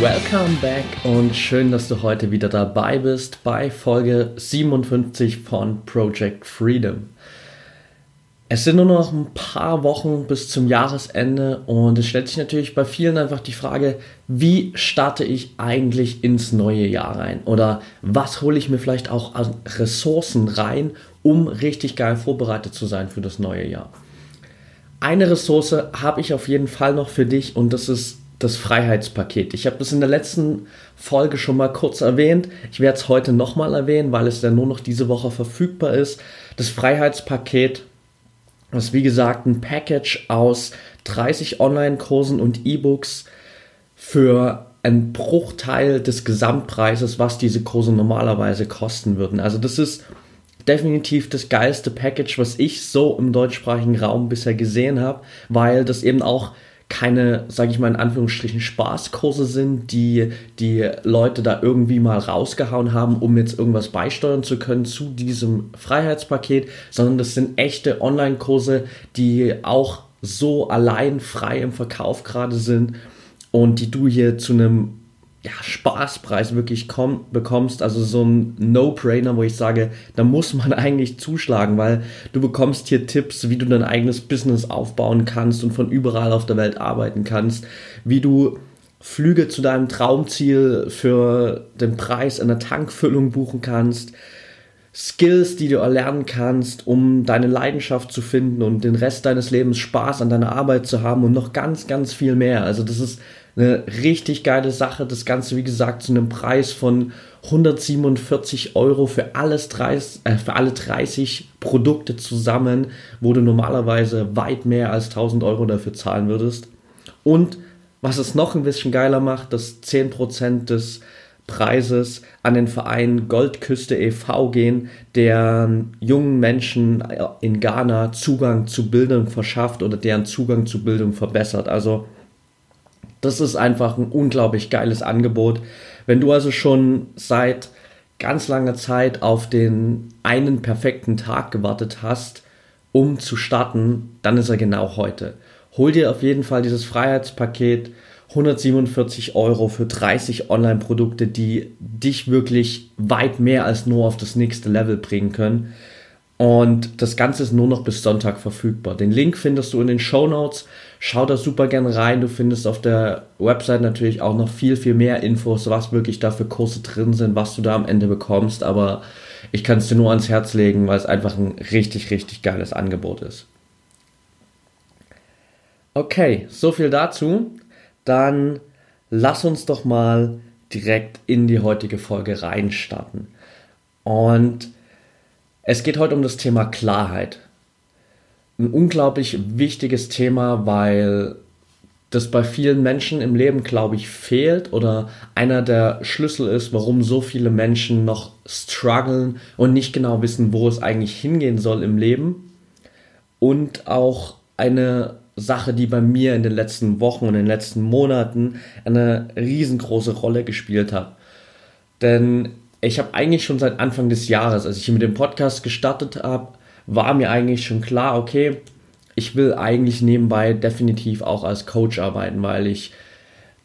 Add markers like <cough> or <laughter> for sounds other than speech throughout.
Welcome back und schön, dass du heute wieder dabei bist bei Folge 57 von Project Freedom. Es sind nur noch ein paar Wochen bis zum Jahresende und es stellt sich natürlich bei vielen einfach die Frage, wie starte ich eigentlich ins neue Jahr rein? Oder was hole ich mir vielleicht auch an Ressourcen rein, um richtig geil vorbereitet zu sein für das neue Jahr? Eine Ressource habe ich auf jeden Fall noch für dich und das ist das Freiheitspaket. Ich habe das in der letzten Folge schon mal kurz erwähnt. Ich werde es heute nochmal erwähnen, weil es ja nur noch diese Woche verfügbar ist. Das Freiheitspaket ist wie gesagt ein Package aus 30 Online-Kursen und E-Books für einen Bruchteil des Gesamtpreises, was diese Kurse normalerweise kosten würden. Also das ist definitiv das geilste Package, was ich so im deutschsprachigen Raum bisher gesehen habe, weil das eben auch keine, sage ich mal in Anführungsstrichen, Spaßkurse sind, die die Leute da irgendwie mal rausgehauen haben, um jetzt irgendwas beisteuern zu können zu diesem Freiheitspaket, sondern das sind echte Online-Kurse, die auch so allein frei im Verkauf gerade sind und die du hier zu einem ja, Spaßpreis wirklich komm, bekommst, also so ein No-Brainer, wo ich sage, da muss man <laughs> eigentlich zuschlagen, weil du bekommst hier Tipps, wie du dein eigenes Business aufbauen kannst und von überall auf der Welt arbeiten kannst, wie du Flüge zu deinem Traumziel für den Preis einer Tankfüllung buchen kannst, Skills, die du erlernen kannst, um deine Leidenschaft zu finden und den Rest deines Lebens Spaß an deiner Arbeit zu haben und noch ganz, ganz viel mehr. Also das ist eine richtig geile Sache. Das Ganze, wie gesagt, zu einem Preis von 147 Euro für, alles 30, äh, für alle 30 Produkte zusammen, wo du normalerweise weit mehr als 1000 Euro dafür zahlen würdest. Und was es noch ein bisschen geiler macht, dass 10% des Preises an den Verein Goldküste e.V. gehen, der jungen Menschen in Ghana Zugang zu Bildung verschafft oder deren Zugang zu Bildung verbessert. Also das ist einfach ein unglaublich geiles Angebot. Wenn du also schon seit ganz langer Zeit auf den einen perfekten Tag gewartet hast, um zu starten, dann ist er genau heute. Hol dir auf jeden Fall dieses Freiheitspaket 147 Euro für 30 Online-Produkte, die dich wirklich weit mehr als nur auf das nächste Level bringen können. Und das Ganze ist nur noch bis Sonntag verfügbar. Den Link findest du in den Show Notes. Schau da super gerne rein. Du findest auf der Website natürlich auch noch viel, viel mehr Infos, was wirklich da für Kurse drin sind, was du da am Ende bekommst. Aber ich kann es dir nur ans Herz legen, weil es einfach ein richtig, richtig geiles Angebot ist. Okay, so viel dazu. Dann lass uns doch mal direkt in die heutige Folge reinstarten. Und es geht heute um das Thema Klarheit. Ein unglaublich wichtiges Thema, weil das bei vielen Menschen im Leben, glaube ich, fehlt oder einer der Schlüssel ist, warum so viele Menschen noch strugglen und nicht genau wissen, wo es eigentlich hingehen soll im Leben. Und auch eine Sache, die bei mir in den letzten Wochen und in den letzten Monaten eine riesengroße Rolle gespielt hat. Denn ich habe eigentlich schon seit Anfang des Jahres, als ich mit dem Podcast gestartet habe, war mir eigentlich schon klar, okay, ich will eigentlich nebenbei definitiv auch als Coach arbeiten, weil ich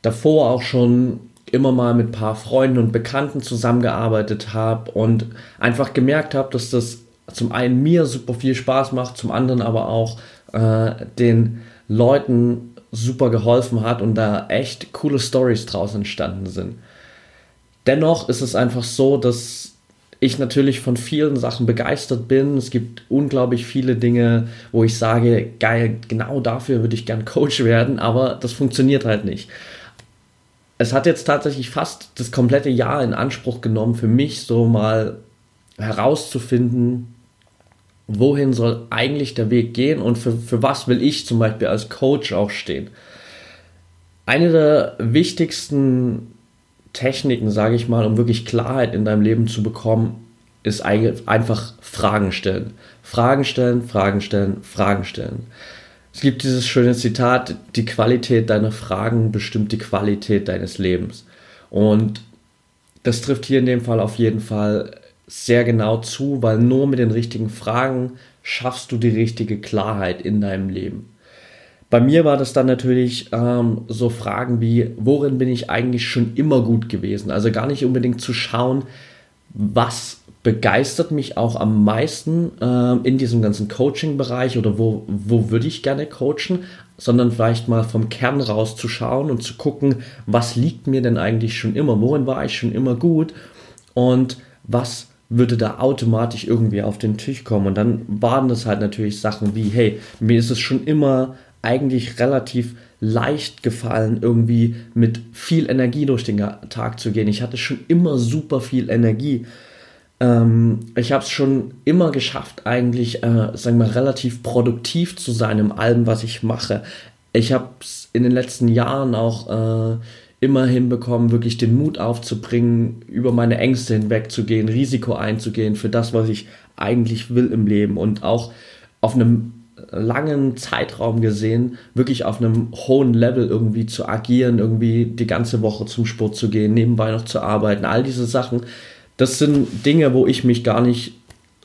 davor auch schon immer mal mit ein paar Freunden und Bekannten zusammengearbeitet habe und einfach gemerkt habe, dass das zum einen mir super viel Spaß macht, zum anderen aber auch äh, den Leuten super geholfen hat und da echt coole Stories draus entstanden sind. Dennoch ist es einfach so, dass ich natürlich von vielen Sachen begeistert bin. Es gibt unglaublich viele Dinge, wo ich sage, geil, genau dafür würde ich gern Coach werden, aber das funktioniert halt nicht. Es hat jetzt tatsächlich fast das komplette Jahr in Anspruch genommen, für mich so mal herauszufinden, wohin soll eigentlich der Weg gehen und für, für was will ich zum Beispiel als Coach auch stehen. Eine der wichtigsten Techniken, sage ich mal, um wirklich Klarheit in deinem Leben zu bekommen, ist einfach Fragen stellen. Fragen stellen, Fragen stellen, Fragen stellen. Es gibt dieses schöne Zitat, die Qualität deiner Fragen bestimmt die Qualität deines Lebens. Und das trifft hier in dem Fall auf jeden Fall sehr genau zu, weil nur mit den richtigen Fragen schaffst du die richtige Klarheit in deinem Leben. Bei mir war das dann natürlich ähm, so Fragen wie, worin bin ich eigentlich schon immer gut gewesen? Also gar nicht unbedingt zu schauen, was begeistert mich auch am meisten äh, in diesem ganzen Coaching-Bereich oder wo, wo würde ich gerne coachen, sondern vielleicht mal vom Kern raus zu schauen und zu gucken, was liegt mir denn eigentlich schon immer, worin war ich schon immer gut und was würde da automatisch irgendwie auf den Tisch kommen. Und dann waren das halt natürlich Sachen wie, hey, mir ist es schon immer eigentlich relativ leicht gefallen, irgendwie mit viel Energie durch den Tag zu gehen. Ich hatte schon immer super viel Energie. Ähm, ich habe es schon immer geschafft, eigentlich, äh, sagen wir, relativ produktiv zu sein in allem, was ich mache. Ich habe es in den letzten Jahren auch äh, immer hinbekommen, wirklich den Mut aufzubringen, über meine Ängste hinwegzugehen, Risiko einzugehen für das, was ich eigentlich will im Leben und auch auf einem langen Zeitraum gesehen, wirklich auf einem hohen Level irgendwie zu agieren, irgendwie die ganze Woche zum Sport zu gehen, nebenbei noch zu arbeiten, all diese Sachen, das sind Dinge, wo ich mich gar nicht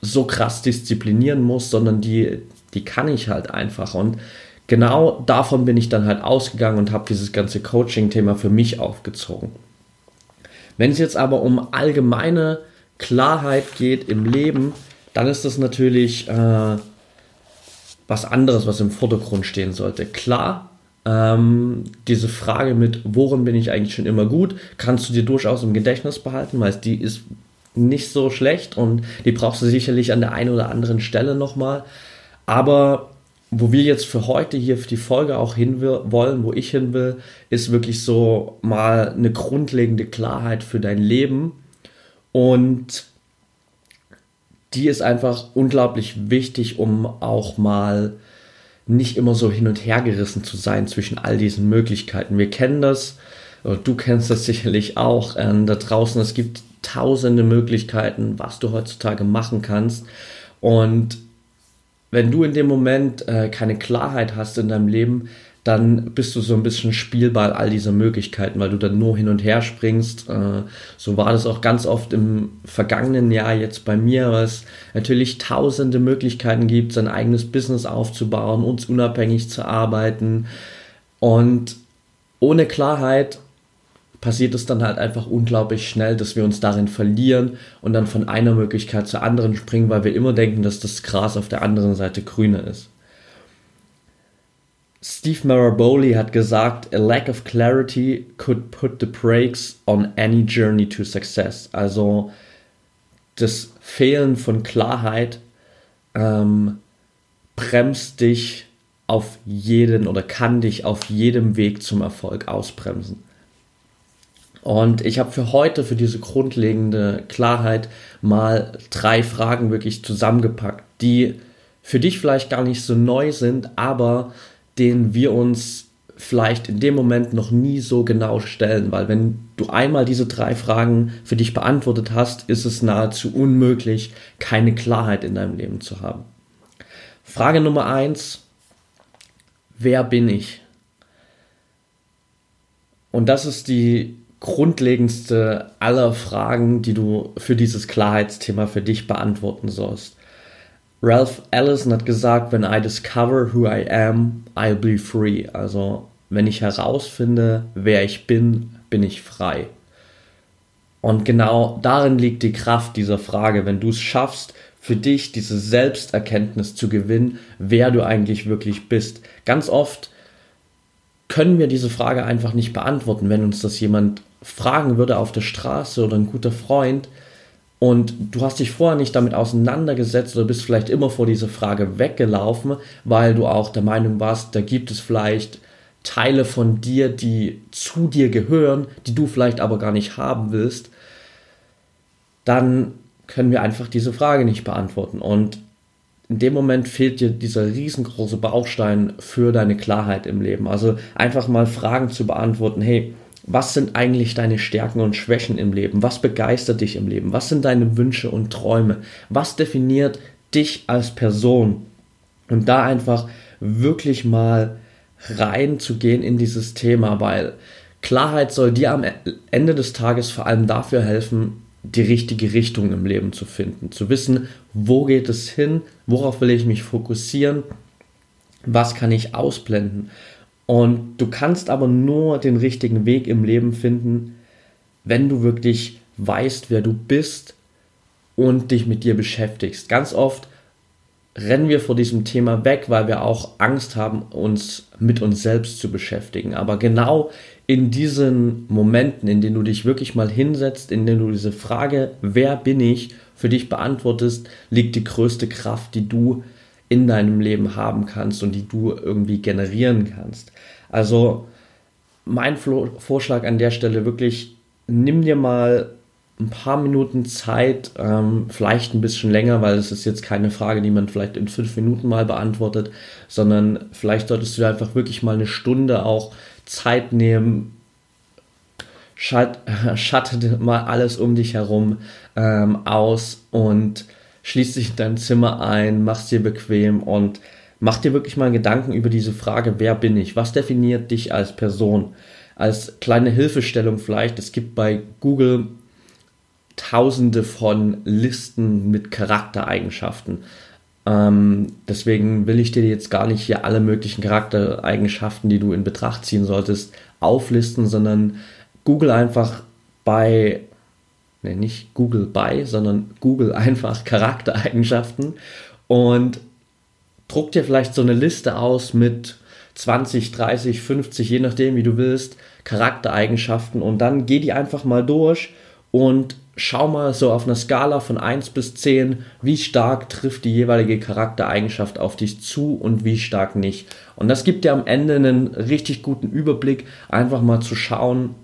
so krass disziplinieren muss, sondern die, die kann ich halt einfach. Und genau davon bin ich dann halt ausgegangen und habe dieses ganze Coaching-Thema für mich aufgezogen. Wenn es jetzt aber um allgemeine Klarheit geht im Leben, dann ist das natürlich äh, was anderes, was im Vordergrund stehen sollte. Klar, ähm, diese Frage mit, worin bin ich eigentlich schon immer gut, kannst du dir durchaus im Gedächtnis behalten, weil die ist nicht so schlecht und die brauchst du sicherlich an der einen oder anderen Stelle nochmal. Aber wo wir jetzt für heute hier für die Folge auch hin wollen, wo ich hin will, ist wirklich so mal eine grundlegende Klarheit für dein Leben. Und die ist einfach unglaublich wichtig, um auch mal nicht immer so hin und her gerissen zu sein zwischen all diesen Möglichkeiten. Wir kennen das, du kennst das sicherlich auch äh, da draußen. Es gibt tausende Möglichkeiten, was du heutzutage machen kannst. Und wenn du in dem Moment äh, keine Klarheit hast in deinem Leben, dann bist du so ein bisschen Spielball all dieser Möglichkeiten, weil du dann nur hin und her springst. Äh, so war das auch ganz oft im vergangenen Jahr jetzt bei mir, weil es natürlich tausende Möglichkeiten gibt, sein eigenes Business aufzubauen, uns unabhängig zu arbeiten. Und ohne Klarheit passiert es dann halt einfach unglaublich schnell, dass wir uns darin verlieren und dann von einer Möglichkeit zur anderen springen, weil wir immer denken, dass das Gras auf der anderen Seite grüner ist. Steve Maraboli hat gesagt, a lack of clarity could put the brakes on any journey to success. Also das Fehlen von Klarheit ähm, bremst dich auf jeden oder kann dich auf jedem Weg zum Erfolg ausbremsen. Und ich habe für heute, für diese grundlegende Klarheit, mal drei Fragen wirklich zusammengepackt, die für dich vielleicht gar nicht so neu sind, aber denen wir uns vielleicht in dem Moment noch nie so genau stellen, weil wenn du einmal diese drei Fragen für dich beantwortet hast, ist es nahezu unmöglich, keine Klarheit in deinem Leben zu haben. Frage Nummer eins, wer bin ich? Und das ist die grundlegendste aller Fragen, die du für dieses Klarheitsthema für dich beantworten sollst. Ralph Ellison hat gesagt, when I discover who I am, I'll be free. Also, wenn ich herausfinde, wer ich bin, bin ich frei. Und genau darin liegt die Kraft dieser Frage, wenn du es schaffst, für dich diese Selbsterkenntnis zu gewinnen, wer du eigentlich wirklich bist. Ganz oft können wir diese Frage einfach nicht beantworten, wenn uns das jemand fragen würde auf der Straße oder ein guter Freund und du hast dich vorher nicht damit auseinandergesetzt oder bist vielleicht immer vor dieser Frage weggelaufen, weil du auch der Meinung warst, da gibt es vielleicht Teile von dir, die zu dir gehören, die du vielleicht aber gar nicht haben willst, dann können wir einfach diese Frage nicht beantworten. Und in dem Moment fehlt dir dieser riesengroße Baustein für deine Klarheit im Leben. Also einfach mal Fragen zu beantworten, hey, was sind eigentlich deine Stärken und Schwächen im Leben? Was begeistert dich im Leben? Was sind deine Wünsche und Träume? Was definiert dich als Person? Und da einfach wirklich mal reinzugehen in dieses Thema, weil Klarheit soll dir am Ende des Tages vor allem dafür helfen, die richtige Richtung im Leben zu finden, zu wissen, wo geht es hin, worauf will ich mich fokussieren, was kann ich ausblenden. Und du kannst aber nur den richtigen Weg im Leben finden, wenn du wirklich weißt, wer du bist und dich mit dir beschäftigst. Ganz oft rennen wir vor diesem Thema weg, weil wir auch Angst haben, uns mit uns selbst zu beschäftigen. Aber genau in diesen Momenten, in denen du dich wirklich mal hinsetzt, in denen du diese Frage, wer bin ich, für dich beantwortest, liegt die größte Kraft, die du in deinem Leben haben kannst und die du irgendwie generieren kannst. Also mein Vorschlag an der Stelle wirklich, nimm dir mal ein paar Minuten Zeit, ähm, vielleicht ein bisschen länger, weil es ist jetzt keine Frage, die man vielleicht in fünf Minuten mal beantwortet, sondern vielleicht solltest du einfach wirklich mal eine Stunde auch Zeit nehmen, Schat, <laughs> schattet mal alles um dich herum ähm, aus und schließ dich in dein Zimmer ein, mach's dir bequem und mach dir wirklich mal Gedanken über diese Frage, wer bin ich? Was definiert dich als Person? Als kleine Hilfestellung vielleicht, es gibt bei Google tausende von Listen mit Charaktereigenschaften. Ähm, deswegen will ich dir jetzt gar nicht hier alle möglichen Charaktereigenschaften, die du in Betracht ziehen solltest, auflisten, sondern Google einfach bei ne, nicht Google bei, sondern Google <laughs> einfach Charaktereigenschaften und druck dir vielleicht so eine Liste aus mit 20, 30, 50, je nachdem, wie du willst, Charaktereigenschaften und dann geh die einfach mal durch und schau mal so auf einer Skala von 1 bis 10, wie stark trifft die jeweilige Charaktereigenschaft auf dich zu und wie stark nicht. Und das gibt dir am Ende einen richtig guten Überblick, einfach mal zu schauen,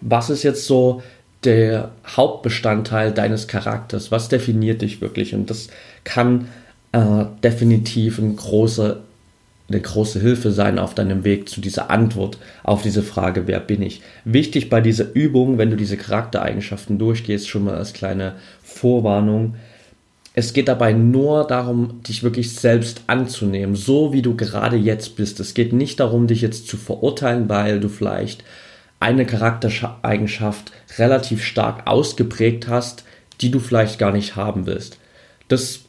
was ist jetzt so der Hauptbestandteil deines Charakters? Was definiert dich wirklich? Und das kann äh, definitiv ein großer, eine große Hilfe sein auf deinem Weg zu dieser Antwort auf diese Frage, wer bin ich? Wichtig bei dieser Übung, wenn du diese Charaktereigenschaften durchgehst, schon mal als kleine Vorwarnung. Es geht dabei nur darum, dich wirklich selbst anzunehmen, so wie du gerade jetzt bist. Es geht nicht darum, dich jetzt zu verurteilen, weil du vielleicht eine Charaktereigenschaft relativ stark ausgeprägt hast, die du vielleicht gar nicht haben willst. Das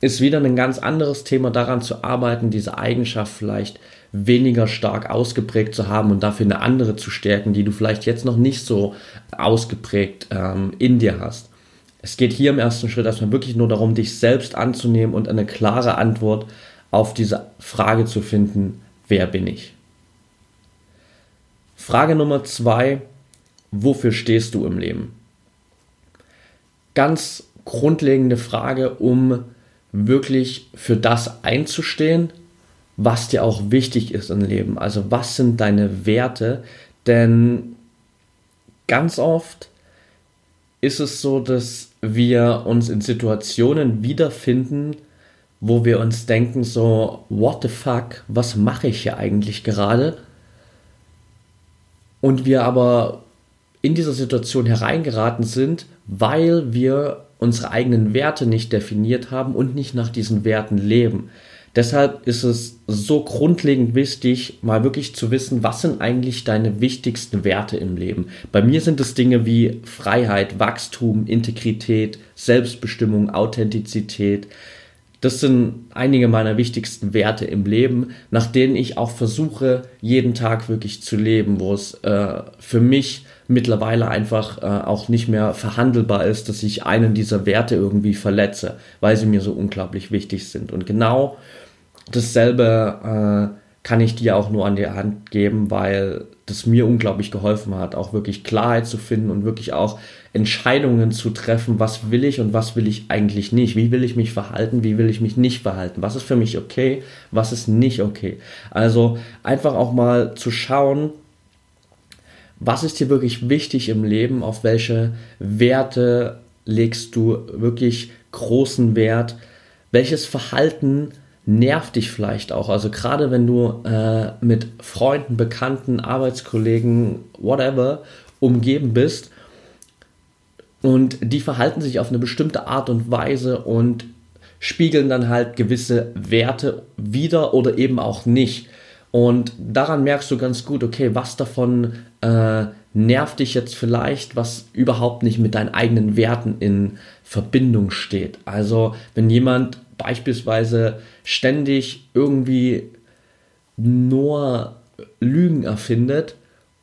ist wieder ein ganz anderes Thema, daran zu arbeiten, diese Eigenschaft vielleicht weniger stark ausgeprägt zu haben und dafür eine andere zu stärken, die du vielleicht jetzt noch nicht so ausgeprägt ähm, in dir hast. Es geht hier im ersten Schritt erstmal wirklich nur darum, dich selbst anzunehmen und eine klare Antwort auf diese Frage zu finden, wer bin ich? Frage Nummer zwei, wofür stehst du im Leben? Ganz grundlegende Frage, um wirklich für das einzustehen, was dir auch wichtig ist im Leben. Also was sind deine Werte? Denn ganz oft ist es so, dass wir uns in Situationen wiederfinden, wo wir uns denken so, what the fuck, was mache ich hier eigentlich gerade? Und wir aber in dieser Situation hereingeraten sind, weil wir unsere eigenen Werte nicht definiert haben und nicht nach diesen Werten leben. Deshalb ist es so grundlegend wichtig, mal wirklich zu wissen, was sind eigentlich deine wichtigsten Werte im Leben. Bei mir sind es Dinge wie Freiheit, Wachstum, Integrität, Selbstbestimmung, Authentizität, das sind einige meiner wichtigsten Werte im Leben, nach denen ich auch versuche, jeden Tag wirklich zu leben, wo es äh, für mich mittlerweile einfach äh, auch nicht mehr verhandelbar ist, dass ich einen dieser Werte irgendwie verletze, weil sie mir so unglaublich wichtig sind. Und genau dasselbe äh, kann ich dir auch nur an die Hand geben, weil das mir unglaublich geholfen hat, auch wirklich Klarheit zu finden und wirklich auch Entscheidungen zu treffen, was will ich und was will ich eigentlich nicht, wie will ich mich verhalten, wie will ich mich nicht verhalten, was ist für mich okay, was ist nicht okay. Also einfach auch mal zu schauen, was ist dir wirklich wichtig im Leben, auf welche Werte legst du wirklich großen Wert, welches Verhalten nervt dich vielleicht auch. Also gerade wenn du äh, mit Freunden, Bekannten, Arbeitskollegen, whatever umgeben bist und die verhalten sich auf eine bestimmte Art und Weise und spiegeln dann halt gewisse Werte wieder oder eben auch nicht. Und daran merkst du ganz gut, okay, was davon äh, nervt dich jetzt vielleicht, was überhaupt nicht mit deinen eigenen Werten in Verbindung steht. Also wenn jemand beispielsweise ständig irgendwie nur Lügen erfindet,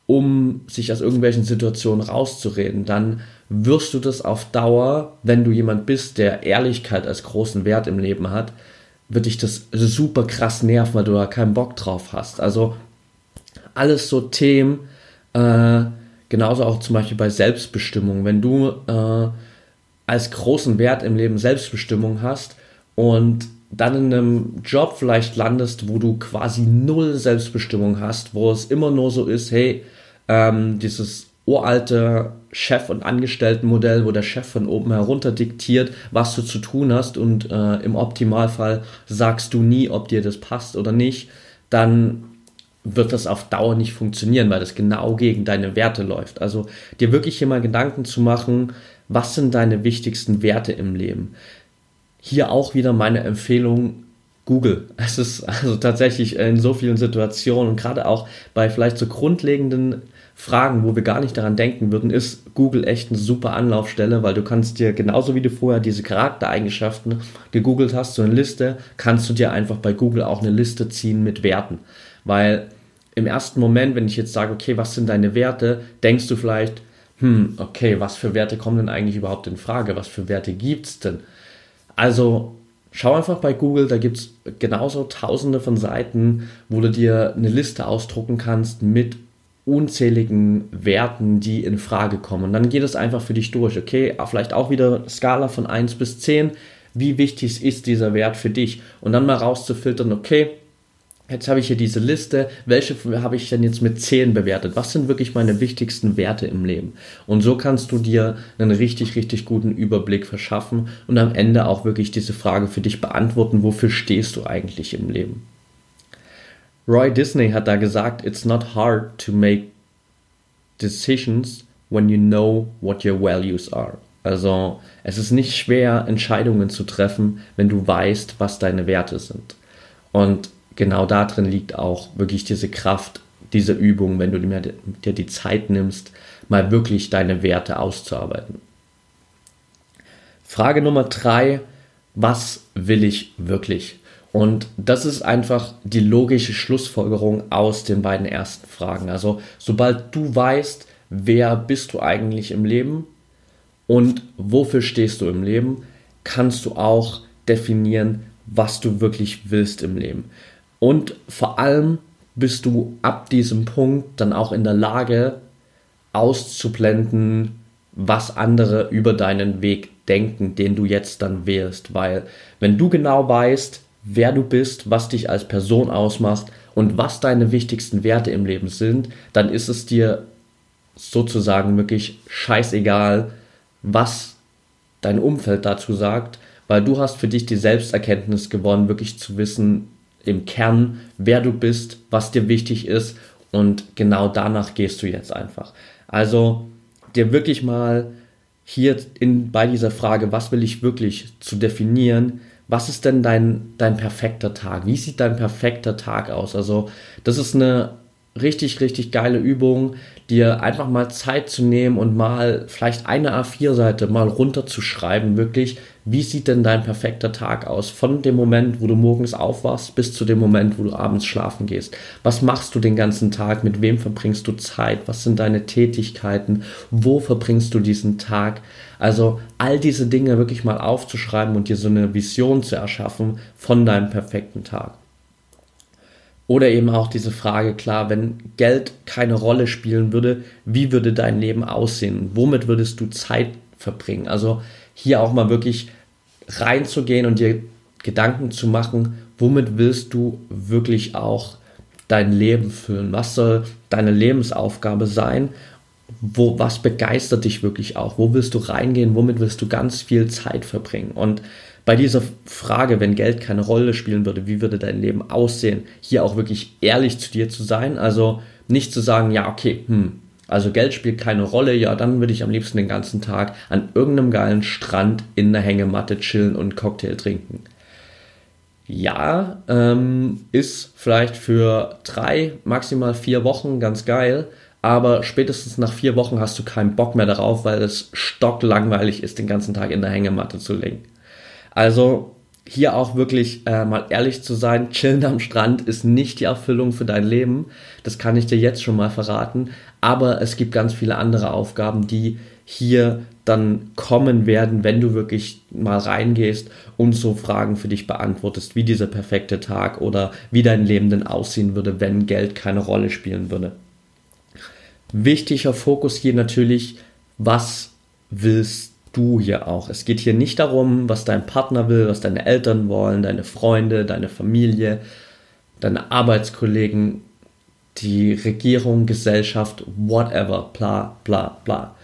um sich aus irgendwelchen Situationen rauszureden, dann wirst du das auf Dauer, wenn du jemand bist, der Ehrlichkeit als großen Wert im Leben hat, wird dich das super krass nerven, weil du da keinen Bock drauf hast. Also alles so Themen, äh, genauso auch zum Beispiel bei Selbstbestimmung. Wenn du äh, als großen Wert im Leben Selbstbestimmung hast und dann in einem Job vielleicht landest, wo du quasi null Selbstbestimmung hast, wo es immer nur so ist, hey, ähm, dieses uralte Chef- und Angestelltenmodell, wo der Chef von oben herunter diktiert, was du zu tun hast und äh, im Optimalfall sagst du nie, ob dir das passt oder nicht, dann wird das auf Dauer nicht funktionieren, weil das genau gegen deine Werte läuft. Also dir wirklich hier mal Gedanken zu machen, was sind deine wichtigsten Werte im Leben? Hier auch wieder meine Empfehlung, Google. Es ist also tatsächlich in so vielen Situationen und gerade auch bei vielleicht so grundlegenden Fragen, wo wir gar nicht daran denken würden, ist Google echt eine super Anlaufstelle, weil du kannst dir genauso wie du vorher diese Charaktereigenschaften gegoogelt hast, so eine Liste, kannst du dir einfach bei Google auch eine Liste ziehen mit Werten. Weil im ersten Moment, wenn ich jetzt sage, okay, was sind deine Werte, denkst du vielleicht, hm, okay, was für Werte kommen denn eigentlich überhaupt in Frage? Was für Werte gibt es denn? Also schau einfach bei Google, da gibt es genauso tausende von Seiten, wo du dir eine Liste ausdrucken kannst mit unzähligen Werten, die in Frage kommen. Und dann geht es einfach für dich durch. Okay, vielleicht auch wieder Skala von 1 bis 10. Wie wichtig ist dieser Wert für dich? Und dann mal rauszufiltern, okay, jetzt habe ich hier diese Liste. Welche habe ich denn jetzt mit 10 bewertet? Was sind wirklich meine wichtigsten Werte im Leben? Und so kannst du dir einen richtig, richtig guten Überblick verschaffen und am Ende auch wirklich diese Frage für dich beantworten, wofür stehst du eigentlich im Leben? Roy Disney hat da gesagt, it's not hard to make decisions when you know what your values are. Also es ist nicht schwer, Entscheidungen zu treffen, wenn du weißt, was deine Werte sind. Und genau darin liegt auch wirklich diese Kraft dieser Übung, wenn du dir die Zeit nimmst, mal wirklich deine Werte auszuarbeiten. Frage Nummer drei, was will ich wirklich? Und das ist einfach die logische Schlussfolgerung aus den beiden ersten Fragen. Also sobald du weißt, wer bist du eigentlich im Leben und wofür stehst du im Leben, kannst du auch definieren, was du wirklich willst im Leben. Und vor allem bist du ab diesem Punkt dann auch in der Lage auszublenden, was andere über deinen Weg denken, den du jetzt dann wählst. Weil wenn du genau weißt, wer du bist, was dich als Person ausmacht und was deine wichtigsten Werte im Leben sind, dann ist es dir sozusagen wirklich scheißegal, was dein Umfeld dazu sagt, weil du hast für dich die Selbsterkenntnis gewonnen, wirklich zu wissen im Kern, wer du bist, was dir wichtig ist und genau danach gehst du jetzt einfach. Also dir wirklich mal hier in, bei dieser Frage, was will ich wirklich zu definieren, was ist denn dein, dein perfekter Tag? Wie sieht dein perfekter Tag aus? Also, das ist eine richtig, richtig geile Übung, dir einfach mal Zeit zu nehmen und mal vielleicht eine A4-Seite mal runterzuschreiben, wirklich, wie sieht denn dein perfekter Tag aus? Von dem Moment, wo du morgens aufwachst, bis zu dem Moment, wo du abends schlafen gehst. Was machst du den ganzen Tag? Mit wem verbringst du Zeit? Was sind deine Tätigkeiten? Wo verbringst du diesen Tag? Also all diese Dinge wirklich mal aufzuschreiben und dir so eine Vision zu erschaffen von deinem perfekten Tag. Oder eben auch diese Frage, klar, wenn Geld keine Rolle spielen würde, wie würde dein Leben aussehen? Womit würdest du Zeit verbringen? Also hier auch mal wirklich reinzugehen und dir Gedanken zu machen, womit willst du wirklich auch dein Leben füllen? Was soll deine Lebensaufgabe sein? Wo, was begeistert dich wirklich auch? Wo willst du reingehen? Womit willst du ganz viel Zeit verbringen? Und bei dieser Frage, wenn Geld keine Rolle spielen würde, wie würde dein Leben aussehen, hier auch wirklich ehrlich zu dir zu sein. Also nicht zu sagen, ja, okay, hm, also Geld spielt keine Rolle, ja, dann würde ich am liebsten den ganzen Tag an irgendeinem geilen Strand in der Hängematte chillen und Cocktail trinken. Ja, ähm, ist vielleicht für drei, maximal vier Wochen ganz geil, aber spätestens nach vier Wochen hast du keinen Bock mehr darauf, weil es stocklangweilig ist, den ganzen Tag in der Hängematte zu liegen. Also hier auch wirklich äh, mal ehrlich zu sein, chillen am Strand ist nicht die Erfüllung für dein Leben. Das kann ich dir jetzt schon mal verraten. Aber es gibt ganz viele andere Aufgaben, die hier dann kommen werden, wenn du wirklich mal reingehst und so Fragen für dich beantwortest, wie dieser perfekte Tag oder wie dein Leben denn aussehen würde, wenn Geld keine Rolle spielen würde. Wichtiger Fokus hier natürlich, was willst du hier auch. Es geht hier nicht darum, was dein Partner will, was deine Eltern wollen, deine Freunde, deine Familie, deine Arbeitskollegen, die Regierung, Gesellschaft, whatever, bla bla bla.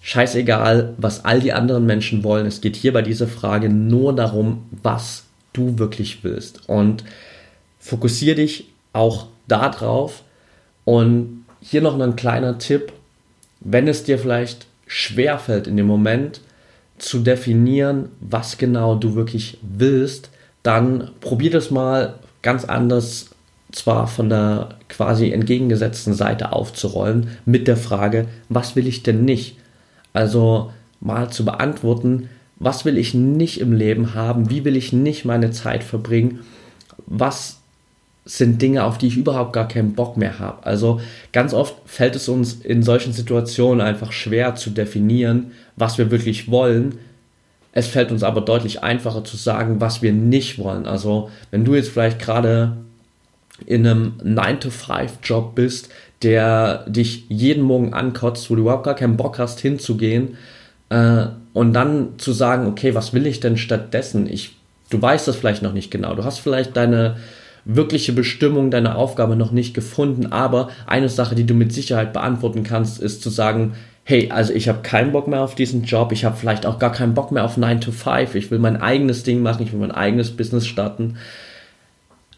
Scheißegal, was all die anderen Menschen wollen. Es geht hier bei dieser Frage nur darum, was du wirklich willst. Und fokussiere dich auch darauf. Und hier noch ein kleiner Tipp. Wenn es dir vielleicht schwerfällt in dem Moment zu definieren, was genau du wirklich willst, dann probier das mal ganz anders, zwar von der quasi entgegengesetzten Seite aufzurollen, mit der Frage, was will ich denn nicht? Also mal zu beantworten, was will ich nicht im Leben haben, wie will ich nicht meine Zeit verbringen, was sind Dinge, auf die ich überhaupt gar keinen Bock mehr habe. Also ganz oft fällt es uns in solchen Situationen einfach schwer zu definieren, was wir wirklich wollen. Es fällt uns aber deutlich einfacher zu sagen, was wir nicht wollen. Also wenn du jetzt vielleicht gerade in einem 9-to-5-Job bist, der dich jeden Morgen ankotzt, wo du überhaupt gar keinen Bock hast hinzugehen äh, und dann zu sagen, okay, was will ich denn stattdessen? Ich, du weißt das vielleicht noch nicht genau. Du hast vielleicht deine wirkliche Bestimmung deiner Aufgabe noch nicht gefunden, aber eine Sache, die du mit Sicherheit beantworten kannst, ist zu sagen, hey, also ich habe keinen Bock mehr auf diesen Job, ich habe vielleicht auch gar keinen Bock mehr auf 9 to 5, ich will mein eigenes Ding machen, ich will mein eigenes Business starten.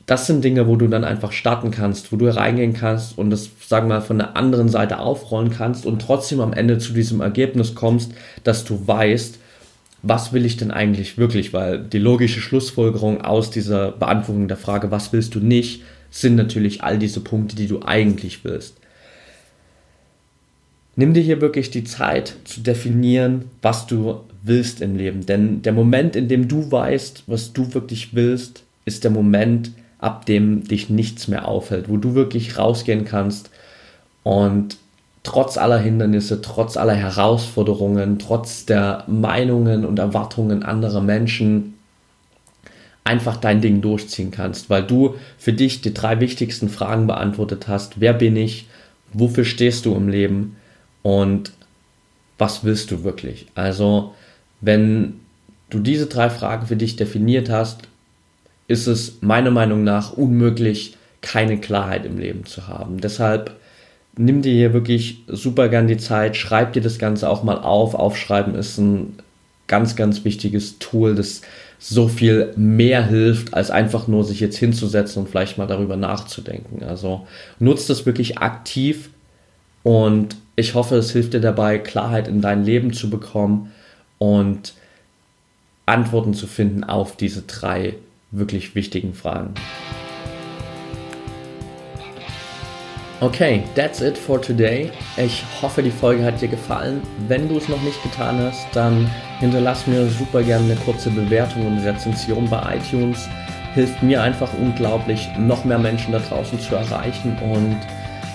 Das sind Dinge, wo du dann einfach starten kannst, wo du reingehen kannst und das, sagen wir mal, von der anderen Seite aufrollen kannst und trotzdem am Ende zu diesem Ergebnis kommst, dass du weißt, was will ich denn eigentlich wirklich? Weil die logische Schlussfolgerung aus dieser Beantwortung der Frage, was willst du nicht, sind natürlich all diese Punkte, die du eigentlich willst. Nimm dir hier wirklich die Zeit zu definieren, was du willst im Leben. Denn der Moment, in dem du weißt, was du wirklich willst, ist der Moment, ab dem dich nichts mehr aufhält, wo du wirklich rausgehen kannst und trotz aller Hindernisse, trotz aller Herausforderungen, trotz der Meinungen und Erwartungen anderer Menschen einfach dein Ding durchziehen kannst, weil du für dich die drei wichtigsten Fragen beantwortet hast. Wer bin ich? Wofür stehst du im Leben? Und was willst du wirklich? Also, wenn du diese drei Fragen für dich definiert hast, ist es meiner Meinung nach unmöglich, keine Klarheit im Leben zu haben. Deshalb nimm dir hier wirklich super gern die Zeit, schreib dir das Ganze auch mal auf. Aufschreiben ist ein ganz, ganz wichtiges Tool, das so viel mehr hilft, als einfach nur sich jetzt hinzusetzen und vielleicht mal darüber nachzudenken. Also nutzt es wirklich aktiv und ich hoffe, es hilft dir dabei, Klarheit in dein Leben zu bekommen und Antworten zu finden auf diese drei wirklich wichtigen Fragen. Okay, that's it for today. Ich hoffe, die Folge hat dir gefallen. Wenn du es noch nicht getan hast, dann hinterlass mir super gerne eine kurze Bewertung und Rezension bei iTunes. Hilft mir einfach unglaublich, noch mehr Menschen da draußen zu erreichen und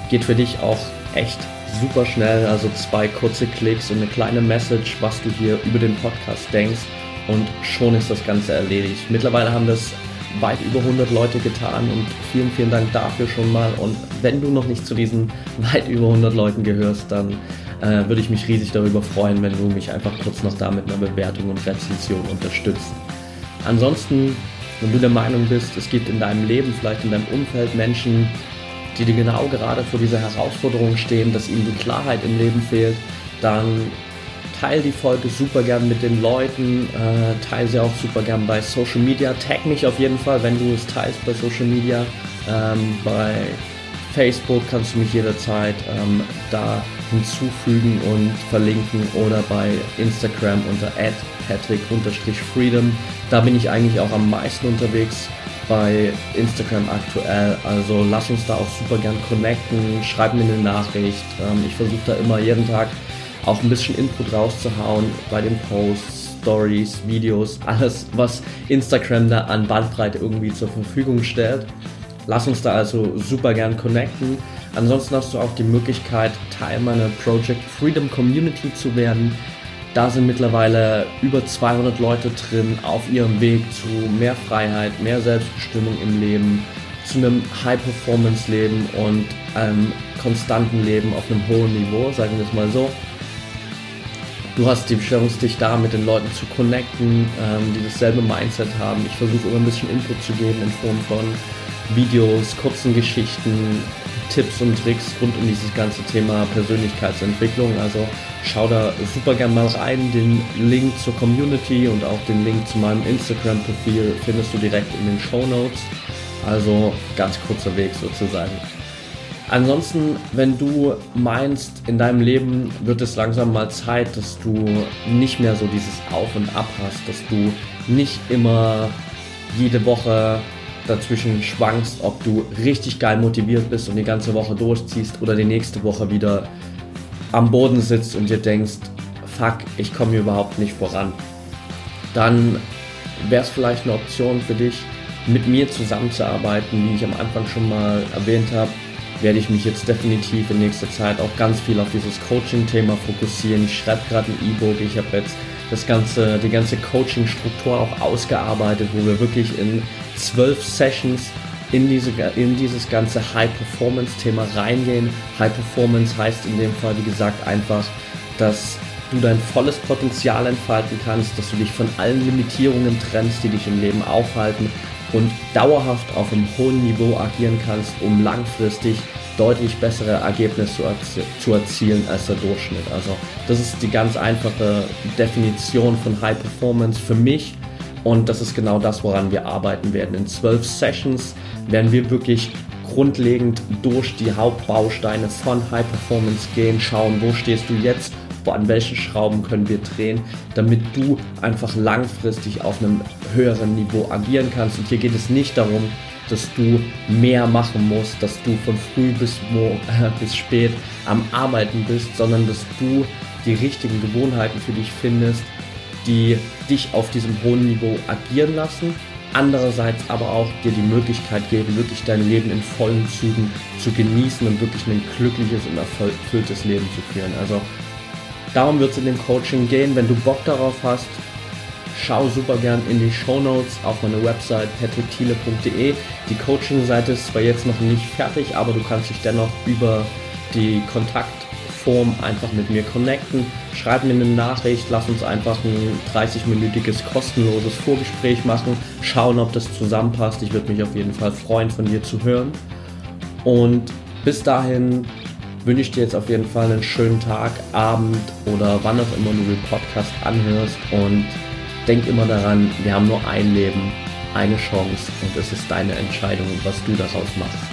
geht für dich auch echt super schnell. Also zwei kurze Klicks und eine kleine Message, was du hier über den Podcast denkst und schon ist das Ganze erledigt. Mittlerweile haben das weit über 100 Leute getan und vielen, vielen Dank dafür schon mal. Und wenn du noch nicht zu diesen <laughs> weit über 100 Leuten gehörst, dann äh, würde ich mich riesig darüber freuen, wenn du mich einfach kurz noch da mit einer Bewertung und Rezension unterstützt. Ansonsten, wenn du der Meinung bist, es gibt in deinem Leben, vielleicht in deinem Umfeld Menschen, die dir genau gerade vor dieser Herausforderung stehen, dass ihnen die Klarheit im Leben fehlt, dann teile die Folge super gern mit den Leuten, äh, teile sie auch super gern bei Social Media. Tag mich auf jeden Fall, wenn du es teilst bei Social Media. Ähm, bei Facebook kannst du mich jederzeit ähm, da hinzufügen und verlinken oder bei Instagram unter patrick-freedom. Da bin ich eigentlich auch am meisten unterwegs bei Instagram aktuell. Also lass uns da auch super gern connecten, schreib mir eine Nachricht. Ähm, ich versuche da immer jeden Tag auch ein bisschen Input rauszuhauen bei den Posts, Stories, Videos, alles, was Instagram da an Bandbreite irgendwie zur Verfügung stellt. Lass uns da also super gern connecten. Ansonsten hast du auch die Möglichkeit, Teil meiner Project Freedom Community zu werden. Da sind mittlerweile über 200 Leute drin auf ihrem Weg zu mehr Freiheit, mehr Selbstbestimmung im Leben, zu einem High-Performance-Leben und einem konstanten Leben auf einem hohen Niveau, sagen wir es mal so. Du hast die Chance, dich da mit den Leuten zu connecten, ähm, die dasselbe Mindset haben. Ich versuche immer ein bisschen Input zu geben in Form von Videos, kurzen Geschichten, Tipps und Tricks rund um dieses ganze Thema Persönlichkeitsentwicklung. Also schau da super gern mal rein. Den Link zur Community und auch den Link zu meinem Instagram-Profil findest du direkt in den Show Notes. Also ganz kurzer Weg sozusagen. Ansonsten, wenn du meinst, in deinem Leben wird es langsam mal Zeit, dass du nicht mehr so dieses Auf und Ab hast, dass du nicht immer jede Woche dazwischen schwankst, ob du richtig geil motiviert bist und die ganze Woche durchziehst oder die nächste Woche wieder am Boden sitzt und dir denkst, fuck, ich komme hier überhaupt nicht voran. Dann wäre es vielleicht eine Option für dich, mit mir zusammenzuarbeiten, wie ich am Anfang schon mal erwähnt habe werde ich mich jetzt definitiv in nächster Zeit auch ganz viel auf dieses Coaching-Thema fokussieren. Ich schreibe gerade ein E-Book, ich habe jetzt das ganze, die ganze Coaching-Struktur auch ausgearbeitet, wo wir wirklich in zwölf Sessions in, diese, in dieses ganze High-Performance-Thema reingehen. High-Performance heißt in dem Fall, wie gesagt, einfach, dass du dein volles Potenzial entfalten kannst, dass du dich von allen Limitierungen trennst, die dich im Leben aufhalten und dauerhaft auf einem hohen Niveau agieren kannst, um langfristig deutlich bessere Ergebnisse zu, erzie zu, erzielen als der Durchschnitt. Also das ist die ganz einfache Definition von High Performance für mich und das ist genau das, woran wir arbeiten werden. In zwölf Sessions werden wir wirklich grundlegend durch die Hauptbausteine von High Performance gehen, schauen, wo stehst du jetzt, wo an welchen Schrauben können wir drehen, damit du einfach langfristig auf einem höheren Niveau agieren kannst. Und hier geht es nicht darum, dass du mehr machen musst, dass du von früh bis, äh, <laughs> bis spät am Arbeiten bist, sondern dass du die richtigen Gewohnheiten für dich findest, die dich auf diesem hohen Niveau agieren lassen, andererseits aber auch dir die Möglichkeit geben, wirklich dein Leben in vollen Zügen zu genießen und wirklich ein glückliches und erfülltes Leben zu führen. Also darum wird es in dem Coaching gehen. Wenn du Bock darauf hast, schau super gern in die Show Notes auf meine Website patrickthiele.de. Die Coaching-Seite ist zwar jetzt noch nicht fertig, aber du kannst dich dennoch über die Kontaktform einfach mit mir connecten. Schreib mir eine Nachricht, lass uns einfach ein 30-minütiges kostenloses Vorgespräch machen, schauen, ob das zusammenpasst. Ich würde mich auf jeden Fall freuen, von dir zu hören. Und bis dahin wünsche ich dir jetzt auf jeden Fall einen schönen Tag, Abend oder wann auch immer du den Podcast anhörst und denk immer daran, wir haben nur ein Leben, eine Chance und es ist deine Entscheidung, was du daraus machst.